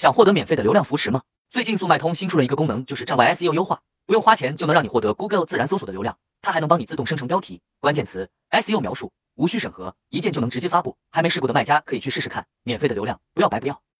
想获得免费的流量扶持吗？最近速卖通新出了一个功能，就是站外 SEO 优化，不用花钱就能让你获得 Google 自然搜索的流量。它还能帮你自动生成标题、关键词、SEO 描述，无需审核，一键就能直接发布。还没试过的卖家可以去试试看，免费的流量，不要白不要。